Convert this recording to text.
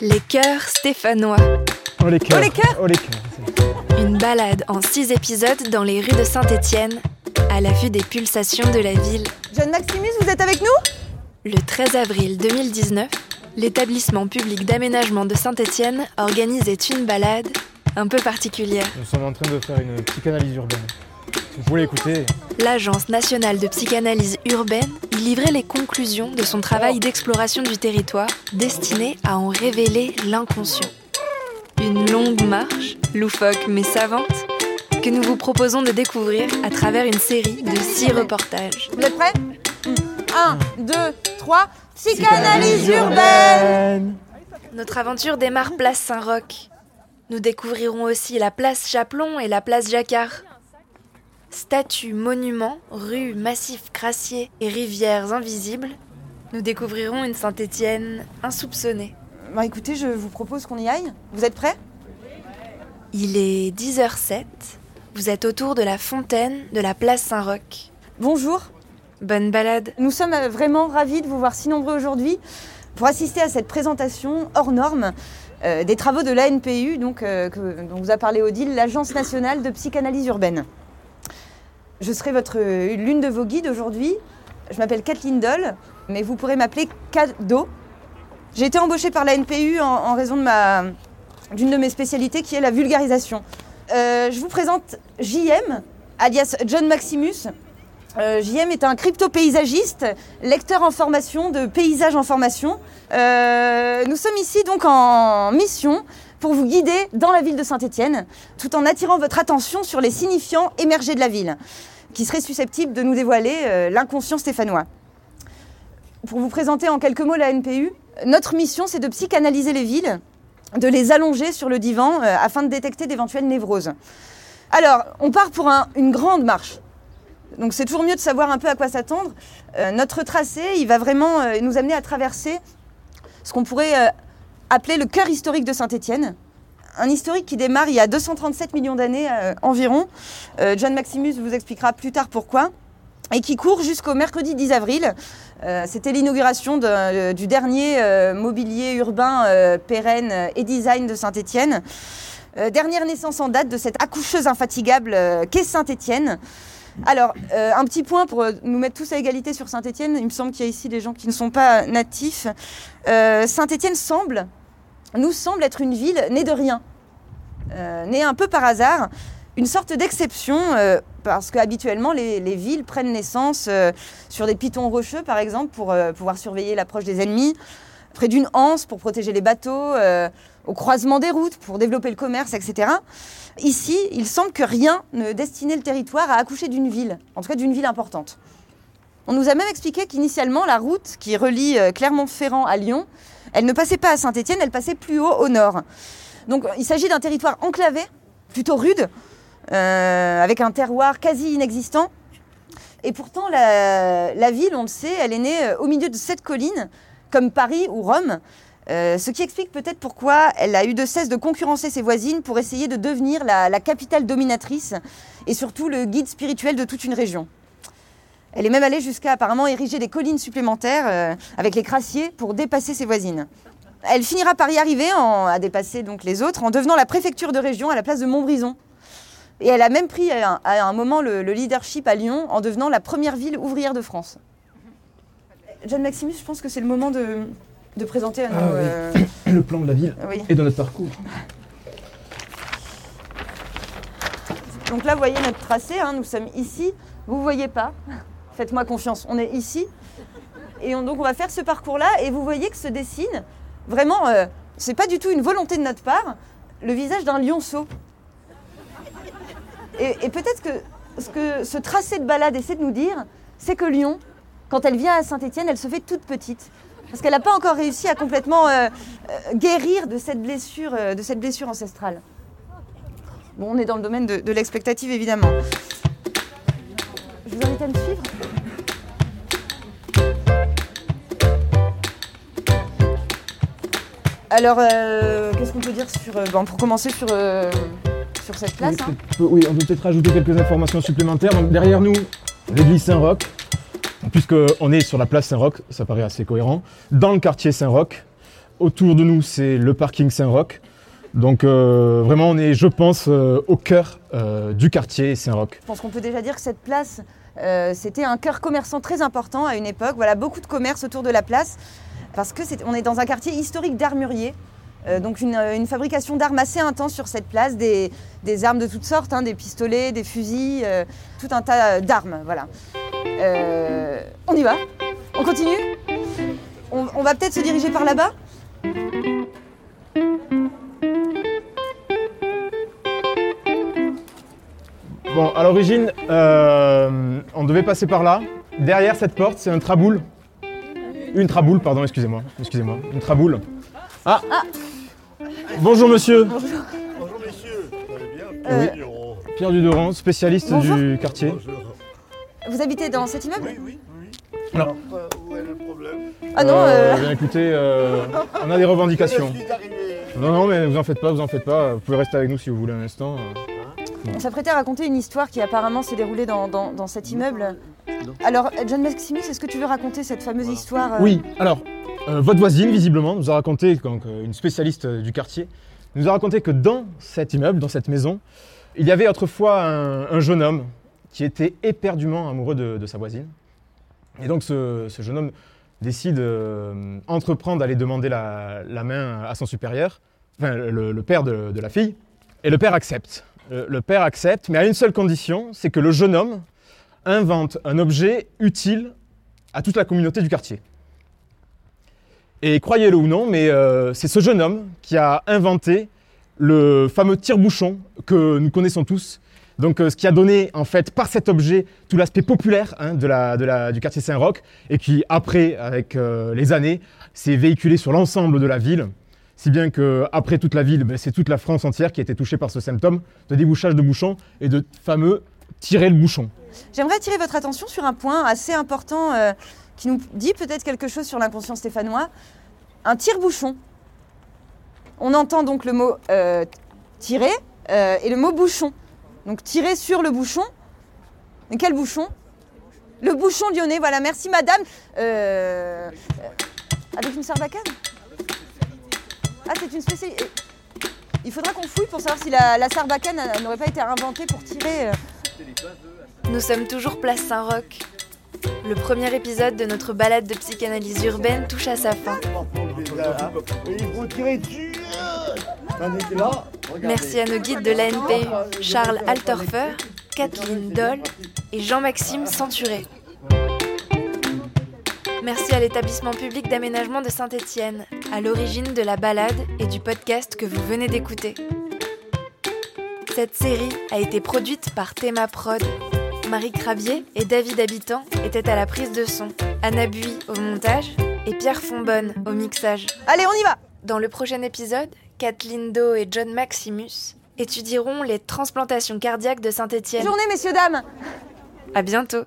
Les cœurs stéphanois. Oh les cœurs Oh, les cœurs Oh les cœurs Une balade en six épisodes dans les rues de Saint-Étienne, à la vue des pulsations de la ville. John Maximus, vous êtes avec nous? Le 13 avril 2019, l'établissement public d'aménagement de Saint-Étienne organisait une balade un peu particulière. Nous sommes en train de faire une psychanalyse urbaine. Vous voulez écouter, L'Agence nationale de psychanalyse urbaine y livrait les conclusions de son travail d'exploration du territoire destiné à en révéler l'inconscient. Une longue marche, loufoque mais savante, que nous vous proposons de découvrir à travers une série de six reportages. Vous êtes prêts? 1, 2, 3, psychanalyse urbaine Notre aventure démarre place Saint-Roch. Nous découvrirons aussi la place Chaplon et la place Jacquard. Statues, monuments, rues, massifs crassiers et rivières invisibles, nous découvrirons une Saint-Étienne insoupçonnée. Bon écoutez, je vous propose qu'on y aille. Vous êtes prêts? Il est 10h07. Vous êtes autour de la fontaine de la place Saint-Roch. Bonjour, Bonne balade. nous sommes euh, vraiment ravis de vous voir si nombreux aujourd'hui pour assister à cette présentation hors norme euh, des travaux de l'ANPU, donc, euh, que- dont vous a parlé Odile, l'Agence nationale de psychanalyse urbaine. Je serai votre l'une de vos guides aujourd'hui. Je m'appelle Kathleen Doll, mais vous pourrez m'appeler Cado. J'ai été embauchée par l'ANPU en, en raison d'une de mes spécialités qui est la vulgarisation. Euh, je vous présente JM, alias John Maximus. Euh, JM est un crypto-paysagiste, lecteur en formation de paysages en formation. Euh, nous sommes ici donc en mission pour vous guider dans la ville de Saint-Étienne, tout en attirant votre attention sur les signifiants émergés de la ville, qui seraient susceptibles de nous dévoiler euh, l'inconscient stéphanois. Pour vous présenter en quelques mots la NPU, notre mission c'est de psychanalyser les villes, de les allonger sur le divan euh, afin de détecter d'éventuelles névroses. Alors, on part pour un- une grande marche. Donc c'est toujours mieux de savoir un peu à quoi s'attendre. Euh, notre tracé, il va vraiment nous amener à traverser ce qu'on pourrait appeler le cœur historique de Saint-Étienne. Un historique qui démarre il y a 237 millions d'années euh, environ. Euh, John Maximus vous expliquera plus tard pourquoi. Et qui court jusqu'au mercredi 10 avril. Euh, C'était l'inauguration du dernier mobilier urbain pérenne et design de Saint-Étienne. Dernière naissance en date de cette accoucheuse infatigable qu'est Saint-Étienne. Alors, un petit point pour nous mettre tous à égalité sur Saint-Étienne. Il me semble qu'il y a ici des gens qui ne sont pas natifs. Saint-Étienne semble, nous semble être une ville née de rien, euh, née un peu par hasard, une sorte d'exception, euh, parce qu'habituellement les, les villes prennent naissance euh, sur des pitons rocheux, par exemple, pour pouvoir surveiller l'approche des ennemis, près d'une anse pour protéger les bateaux, au croisement des routes pour développer le commerce, etc. Ici, il semble que rien ne destinait le territoire à accoucher d'une ville, en tout cas d'une ville importante. On nous a même expliqué qu'initialement, la route qui relie Clermont-Ferrand à Lyon, elle ne passait pas à Saint-Étienne, elle passait plus haut au nord. Donc il s'agit d'un territoire enclavé, plutôt rude, euh, avec un terroir quasi inexistant. Et pourtant, la, ville, on le sait, elle est née euh, au milieu de sept collines, comme Paris ou Rome, euh, ce qui explique peut-être pourquoi elle a eu de cesse de concurrencer ses voisines pour essayer de devenir la capitale dominatrice et surtout le guide spirituel de toute une région. Elle est même allée jusqu'à apparemment ériger des collines supplémentaires euh, avec les crassiers pour dépasser ses voisines. Elle finira par y arriver en- à dépasser donc les autres en devenant la préfecture de région à la place de Montbrison. Et elle a même pris à un, à un moment le, le leadership à Lyon en devenant la première ville ouvrière de France. John Maximus, je pense que c'est le moment de, de présenter à nos, Ah oui. euh, le plan de la ville oui. et de notre parcours. Donc là, vous voyez notre tracé, hein, nous sommes ici. Vous ne voyez pas. Faites-moi confiance, on est ici. Et on- donc on va faire ce parcours-là et vous voyez que se dessine vraiment, euh, c'est pas du tout une volonté de notre part, le visage d'un lionceau. Et, et peut-être que ce que ce tracé de balade essaie de nous dire, c'est que Lyon, quand elle vient à Saint-Étienne, elle se fait toute petite. Parce qu'elle n'a pas encore réussi à complètement euh, euh, guérir de cette blessure, euh, de cette blessure ancestrale. Bon, on est dans le domaine de l'expectative, évidemment. Vous invite à me suivre. Alors, euh, qu'est-ce qu'on peut dire sur... euh, bon, pour commencer sur, euh, sur cette place. Oui, hein. peut- oui, on peut peut-être rajouter quelques informations supplémentaires. Donc, derrière nous, l'église Saint-Roch. Puisqu'on est sur la place Saint-Roch, ça paraît assez cohérent. Dans le quartier Saint-Roch, autour de nous, c'est le parking Saint-Roch. Donc euh, vraiment, on est, je pense, euh, au cœur euh, du quartier Saint-Roch. Je pense qu'on peut déjà dire que cette place, euh, c'était un cœur commerçant très important à une époque. Voilà, beaucoup de commerce autour de la place, parce que c'est, on est dans un quartier historique d'armuriers. Euh, donc une, une fabrication d'armes assez intense sur cette place, des, des armes de toutes sortes, hein, des pistolets, des fusils, euh, tout un tas d'armes. Voilà. Euh, on y va On continue on, on va peut-être se diriger par là-bas Bon, à l'origine, euh, on devait passer par là. Derrière cette porte, c'est un traboule. Une traboule, pardon, excusez-moi. Excusez-moi. Une traboule. Ah, Bonjour monsieur. Bonjour messieurs, vous allez bien Euh, Oui, on- Pierre Dudoran, spécialiste Bonjour. du quartier. Bonjour. Vous habitez dans cet immeuble Oui, oui, oui. Alors. Euh, Où est le problème Ah non, euh, bien écoutez, euh, on a des revendications. Je suis arrivé. Non, non, mais vous en faites pas, vous en faites pas. Vous pouvez rester avec nous si vous voulez un instant. On s'apprêtait à raconter une histoire qui apparemment s'est déroulée dans, dans- dans cet immeuble. Alors, John Maximus, est-ce que tu veux raconter cette fameuse histoire euh, Oui, alors, euh, votre voisine, visiblement, nous a raconté, donc, euh, une spécialiste du quartier, nous a raconté que dans cet immeuble, dans cette maison, il y avait autrefois un, un jeune homme qui était éperdument amoureux de, de sa voisine. Et donc, ce, ce jeune homme décide euh, entreprendre d'aller demander la, la main à son supérieur, enfin, le, le père de, de la fille, et le père accepte. Le, le père accepte, mais à une seule condition, c'est que le jeune homme invente un objet utile à toute la communauté du quartier. Et croyez-le ou non, mais euh, c'est ce jeune homme qui a inventé le fameux tire-bouchon que nous connaissons tous. Donc, euh, ce qui a donné, en fait, par cet objet, tout l'aspect populaire hein, du quartier Saint-Roch, et qui, après, avec euh, les années, s'est véhiculé sur l'ensemble de la ville. Si bien que après toute la ville, ben, c'est toute la France entière qui a été touchée par ce symptôme de débouchage de bouchon et de fameux tirer le bouchon. J'aimerais attirer votre attention sur un point assez important euh, qui nous dit peut-être quelque chose sur l'inconscient stéphanois. Un tire-bouchon. On entend donc le mot euh, tirer euh, et le mot bouchon. Donc tirer sur le bouchon. Mais quel bouchon? Le bouchon lyonnais, voilà, merci madame. Avec une sarbacane Ah, c'est une spécialité. Il faudra qu'on fouille pour savoir si la, la sarbacane euh, n'aurait pas été inventée pour tirer. euh, Nous sommes toujours place Saint-Roch. Le premier épisode de notre balade de psychanalyse urbaine touche à sa fin. Là Merci à nos guides de l'ANPU, Charles Alterfer, Kathleen Doll et Jean-Maxime Centuré. Merci à l'établissement public d'aménagement de Saint-Étienne, à l'origine de la balade et du podcast que vous venez d'écouter. Cette série a été produite par Théma Prod. Marie Crabier et David Habitant étaient à la prise de son, Anna Bui au montage et Pierre Fonbonne au mixage. Allez, on y va Dans le prochain épisode, Kathleen Doe et John Maximus étudieront les transplantations cardiaques de Saint-Étienne. Journée, messieurs, dames À bientôt